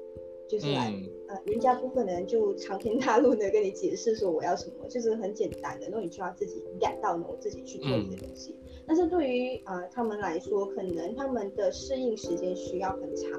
就是来，呃，人家不可能就长篇大论的跟你解释说我要什么，就是很简单的，那你就要自己 get 到，然后自己去做你的东西。但是对于啊他们来说，可能他们的适应时间需要很长。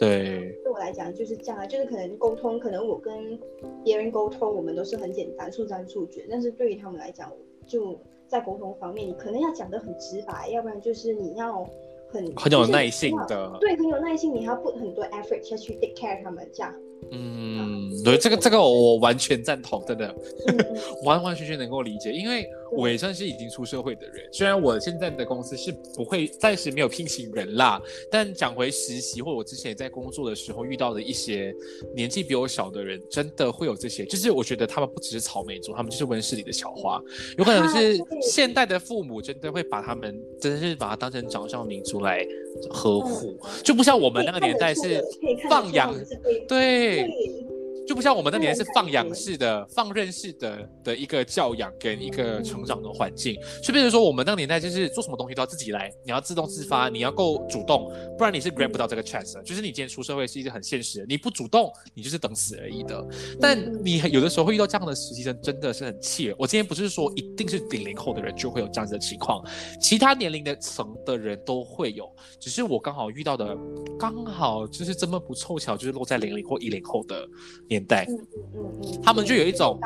对，对我来讲就是这样啊，就是可能沟通，可能我跟别人沟通，我们都是很简单，速战速决。但是对于他们来讲，就在沟通方面，你可能要讲得很直白，要不然就是你要。很很有耐心的，对，很有耐心，你还要 put 很多 effort 下去 take care 他们这样。嗯，对，这个这个我完全赞同，真的，完完全全能够理解，因为我也算是已经出社会的人，虽然我现在的公司是不会暂时没有聘请人啦，但讲回实习或我之前在工作的时候遇到的一些年纪比我小的人，真的会有这些，就是我觉得他们不只是草莓族，他们就是温室里的小花，有可能是现代的父母真的会把他们真的是把它当成掌上明珠来呵护，就不像我们那个年代是放养，对。对。就不像我们那年是放养式的、放任式的的一个教养跟一个成长的环境，就变成说我们那个年代就是做什么东西都要自己来，你要自动自发，你要够主动，不然你是 grab 不到这个 chance。就是你今天出社会是一个很现实的，你不主动，你就是等死而已的。但你有的时候会遇到这样的实习生，真的是很气。我今天不是说一定是顶零后的人就会有这样子的情况，其他年龄的层的人都会有，只是我刚好遇到的，刚好就是这么不凑巧，就是落在零零或一零后的年。代，嗯嗯嗯，他们就有一种，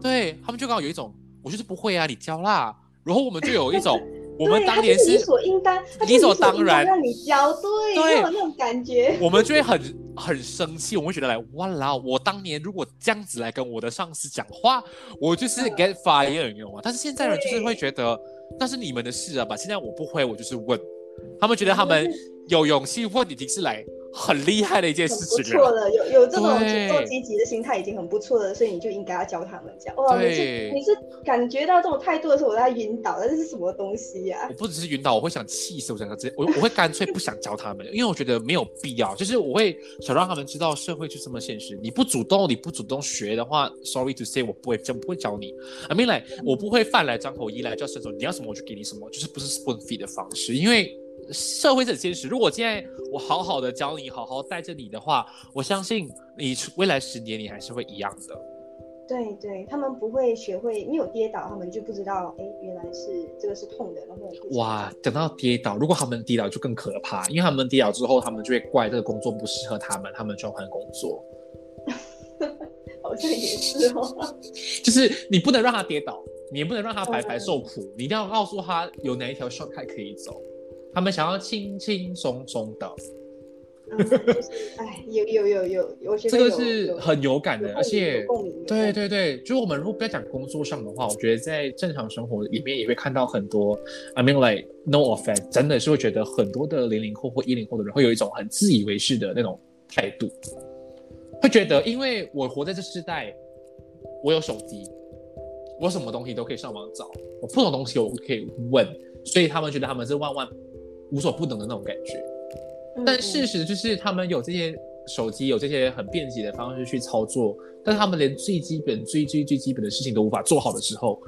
对他们就刚好有一种，我就是不会啊，你教啦。然后我们就有一种，我们当年是理所应当，理所当然让你教，对，对，有那种感觉。我们就会很很生气，我们会觉得来，哇啦，我当年如果这样子来跟我的上司讲话，我就是 get fire，你懂吗？但是现在人就是会觉得，那是你们的事啊吧。现在我不会，我就是问，他们觉得他们有勇气问，已经是来。很厉害的一件事情，不错了，有有这种做积极的心态已经很不错了，所以你就应该要教他们讲。哇，你是你是感觉到这种态度的时候，我在晕倒，这是什么东西呀？我不只是晕倒，我会想气死，我想直接我我会干脆不想教他们，因为我觉得没有必要。就是我会想让他们知道社会就这么现实，你不主动，你不主动学的话，sorry to say，我不会真不会教你。I mean like，我不会饭来张口，衣来叫伸手，你要什么我就给你什么，就是不是 spoon feed 的方式，因为。社会是很现实。如果现在我好好的教你，好好带着你的话，我相信你未来十年你还是会一样的。对对，他们不会学会，你有跌倒，他们就不知道，哎，原来是这个是痛的，然后哇，等到跌倒，如果他们跌倒就更可怕，因为他们跌倒之后，他们就会怪这个工作不适合他们，他们就要换工作。好像也是哦，就是你不能让他跌倒，你也不能让他白白受苦，你一定要告诉他有哪一条 shortcut 可以走。他们想要轻轻松松的，哎，有有有有，我觉得这个是很有感的，而且对对对，就我们如果不要讲工作上的话，我觉得在正常生活里面也会看到很多，I mean like no offense，真的是会觉得很多的零零后或一零后的人会有一种很自以为是的那种态度，会觉得因为我活在这世代，我有手机，我什么东西都可以上网找，我不懂东西我可以问，所以他们觉得他们是万万无所不能的那种感觉。但事实就是，他们有这些手机，有这些很便捷的方式去操作，但他们连最基本、最最最基本的事情都无法做好的时候，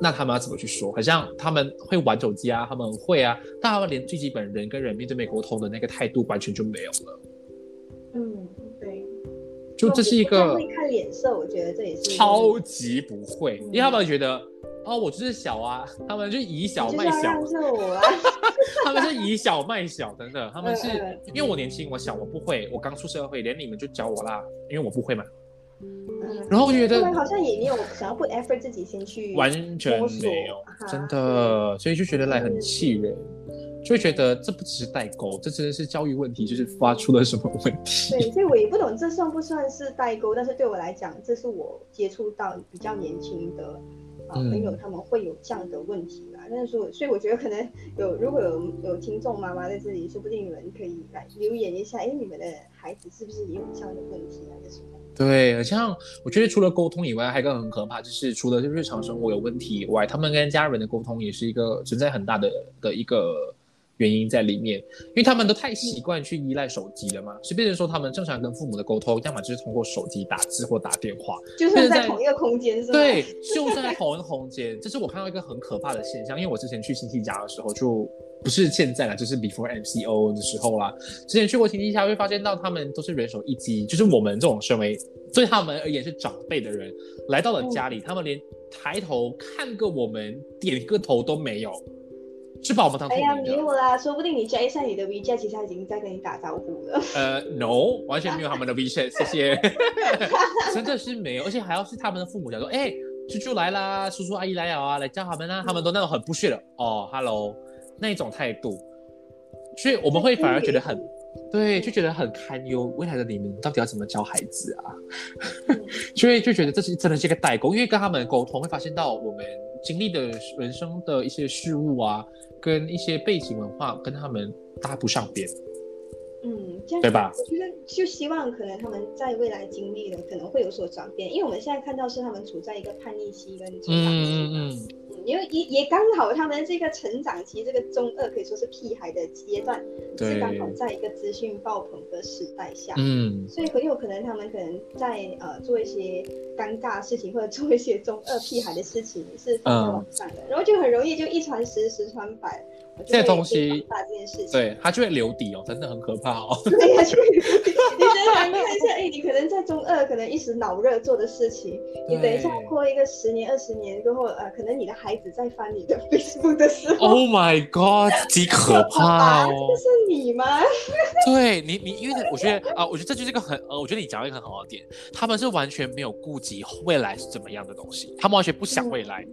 那他们要怎么去说？好像他们会玩手机啊，他们会啊，但他们连最基本人跟人面对面沟通的那个态度完全就没有了。嗯，对，就这是一个会看脸色，我觉得这也是超级不会，因为他们觉得。哦，我就是小啊，他们就以小卖小，是我啊 他们是以小卖小，真的，他们是因为我年轻，我小，我不会，我刚出社会，连你们就教我啦，因为我不会嘛。然后我觉得好像也没有想要 put effort 自己先去，完全没有，真的，所以就觉得来很气人，就会觉得这不只是代沟，这真的是教育问题，就是发出了什么问题。对，所以我也不懂这算不算是代沟，但是对我来讲，这是我接触到比较年轻的。啊，朋友他们会有这样的问题啦，但是说，所以我觉得可能有，如果有有听众妈妈在这里，说不定你们可以来留言一下，哎，你们的孩子是不是也有这样的问题啊？是什么？对，像我觉得除了沟通以外，还有一个很可怕，就是除了就日常生活有问题以外，他们跟家人的沟通也是一个存在很大的的一个。原因在里面，因为他们都太习惯去依赖手机了嘛，所以变成说他们正常跟父母的沟通，要么就是通过手机打字或打电话，就是在同一个空间，是对，就在同一个空间。这是我看到一个很可怕的现象，因为我之前去亲戚家的时候，就不是现在了，就是 before MCO 的时候啦。之前去过亲戚家，会发现到他们都是人手一机，就是我们这种身为对他们而言是长辈的人，来到了家里，他们连抬头看个我们，点个头都没有。是把我们当哎呀，没有啦，说不定你加一下你的 WeChat，其实他已经在跟你打招呼了。呃，No，完全没有他们的 WeChat，谢谢。真的是没有，而且还要是他们的父母讲说，哎，叔叔来啦，叔叔阿姨来了啊，来叫他们啊，他们都那种很不屑的哦，Hello，那一种态度，所以我们会反而觉得很，对，就觉得很堪忧。未来的你们到底要怎么教孩子啊？所以就觉得这是真的是一个代沟，因为跟他们沟通会发现到我们经历的人生的一些事物啊。跟一些背景文化跟他们搭不上边，嗯，对吧？就是就希望可能他们在未来经历的可能会有所转变，因为我们现在看到是他们处在一个叛逆期跟成长期。因为也也刚好，他们这个成长期，这个中二可以说是屁孩的阶段，是刚好在一个资讯爆棚的时代下，嗯，所以很有可能他们可能在呃做一些尴尬事情，或者做一些中二屁孩的事情，是放在网上的，然后就很容易就一传十，十传百。这东西，对他就会留底哦，真的很可怕哦。对呀，就你等下看一下，哎，你可能在中二，可能一时脑热做的事情，你等一下过一个十年、二十年过后，呃，可能你的孩子在翻你的 Facebook 的时候，Oh my God，极可怕哦！这是你吗？对你，你因为我觉得啊，我觉得这就是一个很呃，我觉得你讲了一个很好的点，他们是完全没有顾及未来是怎么样的东西，他们完全不想未来。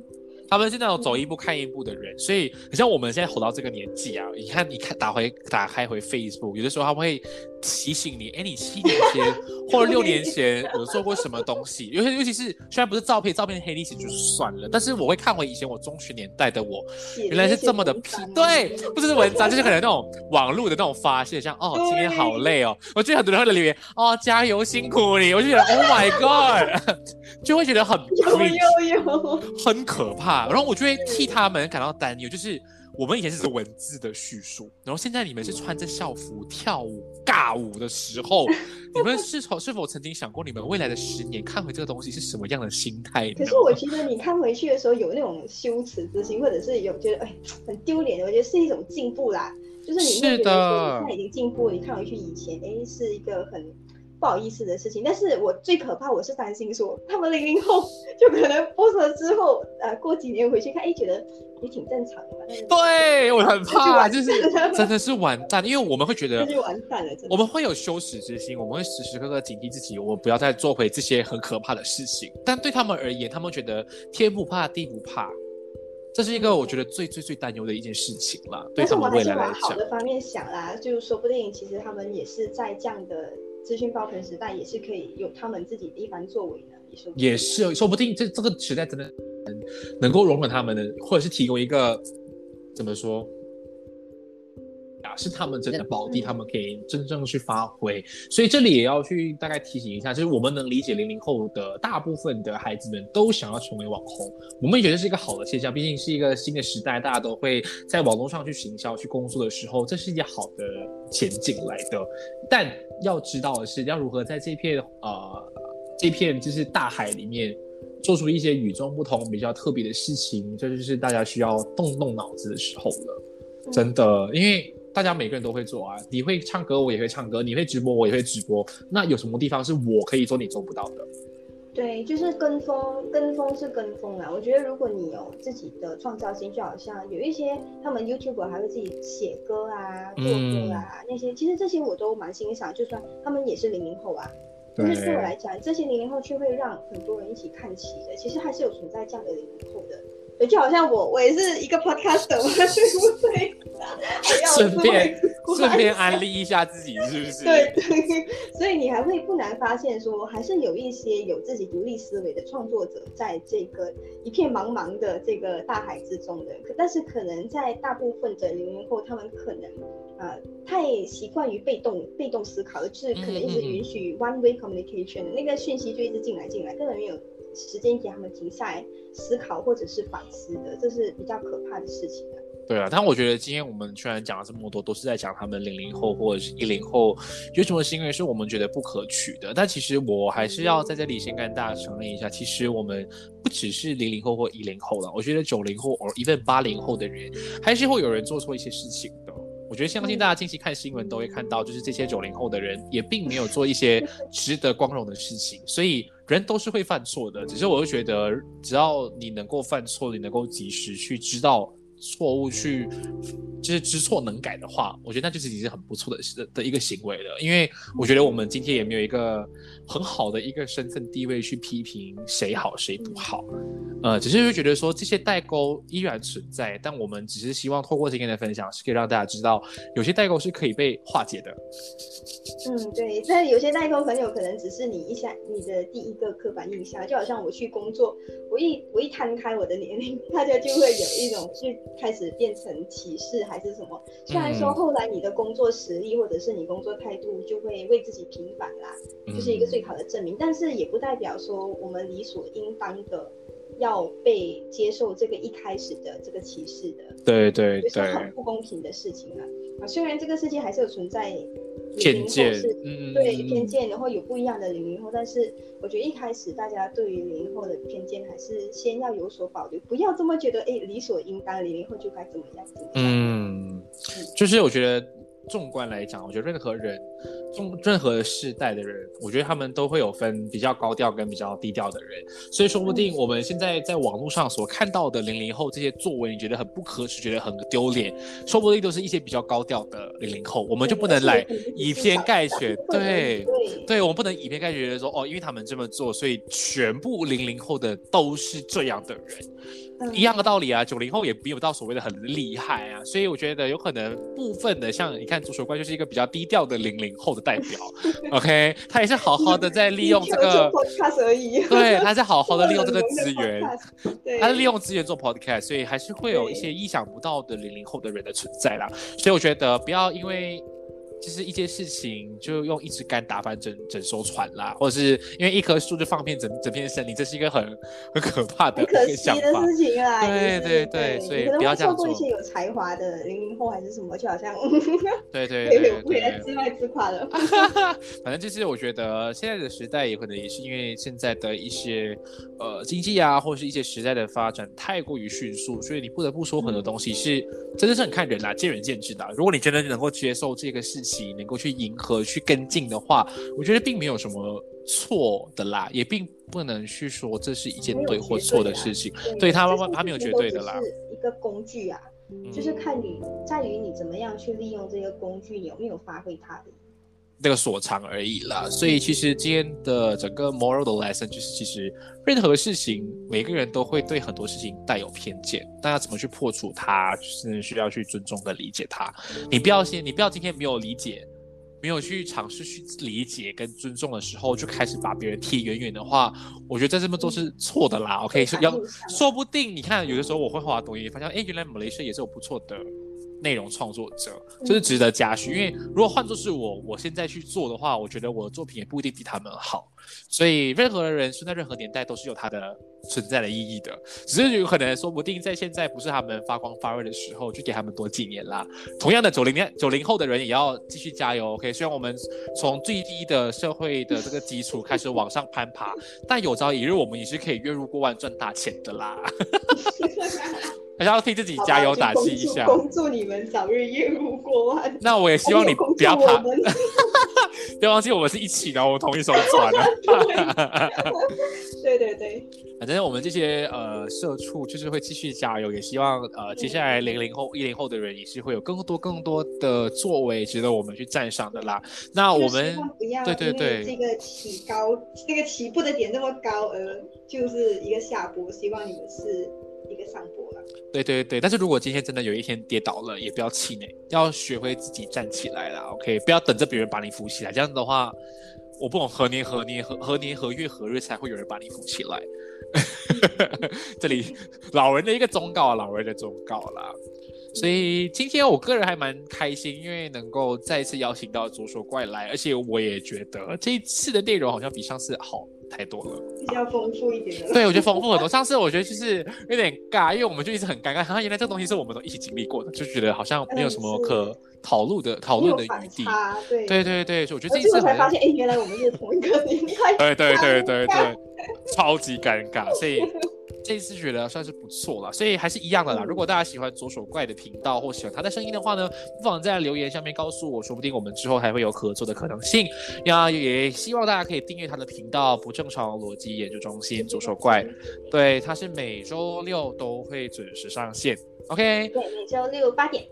他们是那种走一步看一步的人，所以你像我们现在活到这个年纪啊，你看，你看打回打开回 Facebook，有的时候他们会提醒你，哎，你七年前 或者六年前有做过什么东西？尤其尤其是虽然不是照片，照片黑历史就算了，但是我会看回以前我中学年代的我，原来是这么的皮，对，不只是文章，就是可能那种网络的那种发泄，像哦，今天好累哦，我觉得很多人会留言，哦，加油，辛苦你，我就觉得 Oh my God，就会觉得很 有有有，很可怕。然后我就会替他们感到担忧，就是我们以前是文字的叙述，然后现在你们是穿着校服跳舞尬舞的时候，你们是否是否曾经想过，你们未来的十年看回这个东西是什么样的心态？可是我觉得你看回去的时候有那种羞耻之心，或者是有觉得哎很丢脸，我觉得是一种进步啦。就是你会觉得说现在已经进步，你看回去以前，哎是一个很。不好意思的事情，但是我最可怕，我是担心说他们零零后就可能播出了之后，呃，过几年回去看，哎，觉得也挺正常的。对我很怕，就是 真的是完蛋，因为我们会觉得完蛋了，我们会有羞耻之心，我们会时时刻刻警惕自己，我不要再做回这些很可怕的事情。但对他们而言，他们觉得天不怕地不怕，这是一个我觉得最最最担忧的一件事情了。但是我们未来来往好的方面想啦，就说不定其实他们也是在这样的资讯爆棚时代，也是可以有他们自己的一番作为的。也是，说不定这这个时代真的能够容忍他们的，或者是提供一个怎么说？是他们真的宝地，他们可以真正去发挥。所以这里也要去大概提醒一下，就是我们能理解零零后的大部分的孩子们都想要成为网红，我们也觉得是一个好的现象。毕竟是一个新的时代，大家都会在网络上去行销、去工作的时候，这是一件好的前景来的。但要知道的是，要如何在这片呃这片就是大海里面做出一些与众不同、比较特别的事情，这就是大家需要动动脑子的时候了。真的，因为。大家每个人都会做啊，你会唱歌，我也会唱歌；你会直播，我也会直播。那有什么地方是我可以做你做不到的？对，就是跟风，跟风是跟风啊。我觉得如果你有自己的创造性，就好像有一些他们 YouTube 还会自己写歌啊、做歌啊那些，其实这些我都蛮欣赏。就算他们也是零零后啊，但是对我来讲，这些零零后却会让很多人一起看齐的。其实还是有存在这样的零零后的。就好像我，我也是一个 podcaster 嘛，对不对？顺便顺便安利一下自己，是不是？对对。所以你还会不难发现，说还是有一些有自己独立思维的创作者，在这个一片茫茫的这个大海之中的。可但是可能在大部分的零零后，他们可能呃太习惯于被动被动思考了，就是可能一直允许 one way communication，那个讯息就一直进来进来，根本没有。时间给他们停下来思考或者是反思的，这是比较可怕的事情啊。对啊，但我觉得今天我们虽然讲了这么多，都是在讲他们零零后或者是一零后有什么行为是我们觉得不可取的。但其实我还是要在这里先跟大家承认一下，其实我们不只是零零后或一零后了，我觉得九零后或一份八零后的人，还是会有人做错一些事情的。我觉得相信大家近期看新闻都会看到，就是这些九零后的人也并没有做一些 值得光荣的事情，所以人都是会犯错的。只是我会觉得，只要你能够犯错，你能够及时去知道。错误去就是知错能改的话，我觉得那就是已经很不错的的的一个行为了。因为我觉得我们今天也没有一个很好的一个身份地位去批评谁好谁不好，呃，只是会觉得说这些代沟依然存在，但我们只是希望透过今天的分享，是可以让大家知道有些代沟是可以被化解的。嗯，对，但有些代沟很有可能只是你一下你的第一个刻板印象，就好像我去工作，我一我一摊开我的年龄，大家就会有一种去。开始变成歧视还是什么？虽然说后来你的工作实力或者是你工作态度就会为自己平反啦，就是一个最好的证明。但是也不代表说我们理所应当的要被接受这个一开始的这个歧视的。对对对，很不公平的事情啊！啊，虽然这个世界还是有存在。偏见，嗯，对偏见，然后有不一样的零零后，但是我觉得一开始大家对于零零后的偏见还是先要有所保留，不要这么觉得，哎，理所应当，零零后就该怎么样怎么样。嗯，就是我觉得。纵观来讲，我觉得任何人，中任何世代的人，我觉得他们都会有分比较高调跟比较低调的人。所以说不定我们现在在网络上所看到的零零后这些作为，你觉得很不可耻，觉得很丢脸，说不定都是一些比较高调的零零后。我们就不能来以偏概全，对对，我们不能以偏概全的说哦，因为他们这么做，所以全部零零后的都是这样的人。一样的道理啊，九零后也没有到所谓的很厉害啊，所以我觉得有可能部分的，像你看足球怪就是一个比较低调的零零后的代表，OK，他也是好好的在利用这个，对，他在好好的利用这个资源，他是利用资源做 podcast，所以还是会有一些意想不到的零零后的人的存在啦，所以我觉得不要因为。就是一件事情，就用一支杆打翻整整艘船啦，或者是因为一棵树就放遍整整片森林，这是一个很很可怕的一个想法。事情啊！对对对，所以不要这样做。一些有才华的零零后还是什么，就好像对对对对，未来自卖自夸了。反正就是我觉得现在的时代，也可能也是因为现在的一些呃经济啊，或者是一些时代的发展太过于迅速，所以你不得不说很多东西是真的是很看人啦，见仁见智的。如果你真的能够接受这个事情。能够去迎合、去跟进的话，我觉得并没有什么错的啦，也并不能去说这是一件对或错的事情。对他，他没有绝对的啦。一个工具啊，就是看你在于你怎么样去利用这个工具，有没有发挥它的。那个所长而已啦。所以其实今天的整个 moral 的 lesson 就是，其实任何事情，每个人都会对很多事情带有偏见，大家怎么去破除它，就是需要去尊重跟理解它。你不要先，你不要今天没有理解。没有去尝试去理解跟尊重的时候，就开始把别人踢远远的话，我觉得在这么都是错的啦。OK，要说不定你看有的时候我会滑抖音，发现哎，原来马来西亚也是有不错的。内容创作者这是值得嘉许，因为如果换作是我，我现在去做的话，我觉得我的作品也不一定比他们好。所以任何的人生在任何年代都是有它的存在的意义的，只是有可能说不定在现在不是他们发光发热的时候，就给他们多几年啦。同样的，九零年九零后的人也要继续加油。OK，虽然我们从最低的社会的这个基础开始往上攀爬，但有朝一日我们也是可以月入过万赚大钱的啦。还是要替自己加油打气一下。恭祝你们早日月入过万。那我也希望你不要怕，不要忘记我们是一起的，我同一艘船。对对对。反正我们这些呃社畜就是会继续加油，也希望呃接下来零零后、一零后的人也是会有更多更多的作为，值得我们去赞赏的啦。那我们对对对，这个起高，这个起步的点这么高，而就是一个下坡，希望你们是。一个上坡了，对对对，但是如果今天真的有一天跌倒了，也不要气馁，要学会自己站起来啦，OK，不要等着别人把你扶起来，这样子的话，我不懂何年何年何何年何月何日才会有人把你扶起来。这里老人的一个忠告，老人的忠告啦。所以今天我个人还蛮开心，因为能够再一次邀请到左手怪来，而且我也觉得这一次的内容好像比上次好。太多了，比较丰富一点的。对，我觉得丰富很多。上次我觉得就是有点尬，因为我们就一直很尴尬，然后原来这个东西是我们都一起经历过的，就觉得好像没有什么可讨论的讨论的余地。对对对对，所以我觉得这一次才发现，哎，原来我们是同一个年代。对对对对对，超级尴尬，所以。这次觉得算是不错了，所以还是一样的啦。如果大家喜欢左手怪的频道或喜欢他的声音的话呢，不妨在留言下面告诉我，说不定我们之后还会有合作的可能性。那，也希望大家可以订阅他的频道“不正常逻辑研究中心”左手怪。对，他是每周六都会准时上线。OK，对，每周六八点。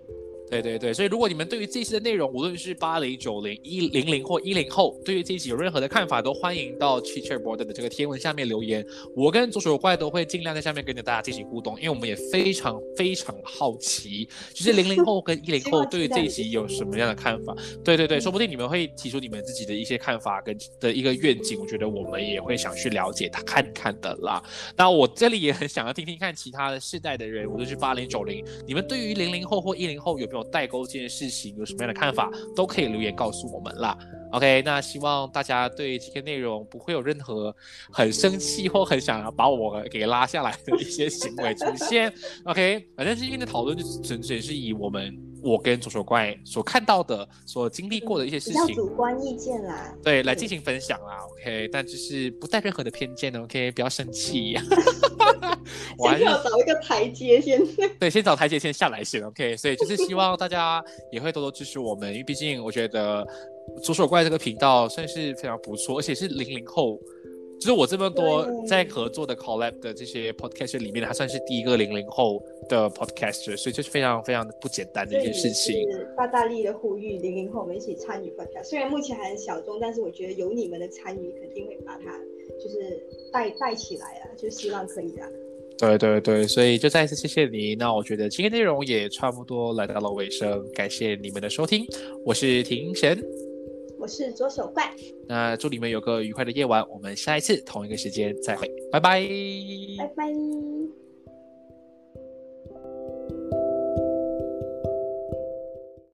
对对对，所以如果你们对于这次的内容，无论是八零、九零、一零零或一零后，对于这一集有任何的看法，都欢迎到 Teacher Board 的这个贴文下面留言。我跟左手怪都会尽量在下面跟着大家进行互动，因为我们也非常非常好奇，就是零零后跟一零后对于这一集有什么样的看法。对对对，说不定你们会提出你们自己的一些看法跟的一个愿景，我觉得我们也会想去了解他看看的啦。那我这里也很想要听听看其他的世代的人，无论是八零、九零，你们对于零零后或一零后有没有？代沟这件事情有什么样的看法，都可以留言告诉我们啦。OK，那希望大家对这个内容不会有任何很生气或很想要把我给拉下来的一些行为出现。OK，反正今天的讨论就纯粹是以我们我跟左手怪所看到的、所经历过的一些事情，主观意见啦，对，来进行分享啦。OK，但就是不带任何的偏见 OK，不要生气。我还是要找一个台阶先。对，先找台阶先下来先。OK，所以就是希望大家也会多多支持我们，因为毕竟我觉得。左手怪这个频道算是非常不错，而且是零零后，就是我这么多在合作的 collab 的这些 podcaster 里面，他算是第一个零零后的 podcaster，所以就是非常非常的不简单的一件事情。大大力的呼吁零零后们一起参与 podcast，虽然目前还很小众，但是我觉得有你们的参与，肯定会把它就是带带起来啊，就希望可以啊。对对对，所以就再一次谢谢你。那我觉得今天内容也差不多来到了尾声，感谢你们的收听，我是庭神。我是左手怪，那祝你们有个愉快的夜晚。我们下一次同一个时间再会，拜拜，拜拜。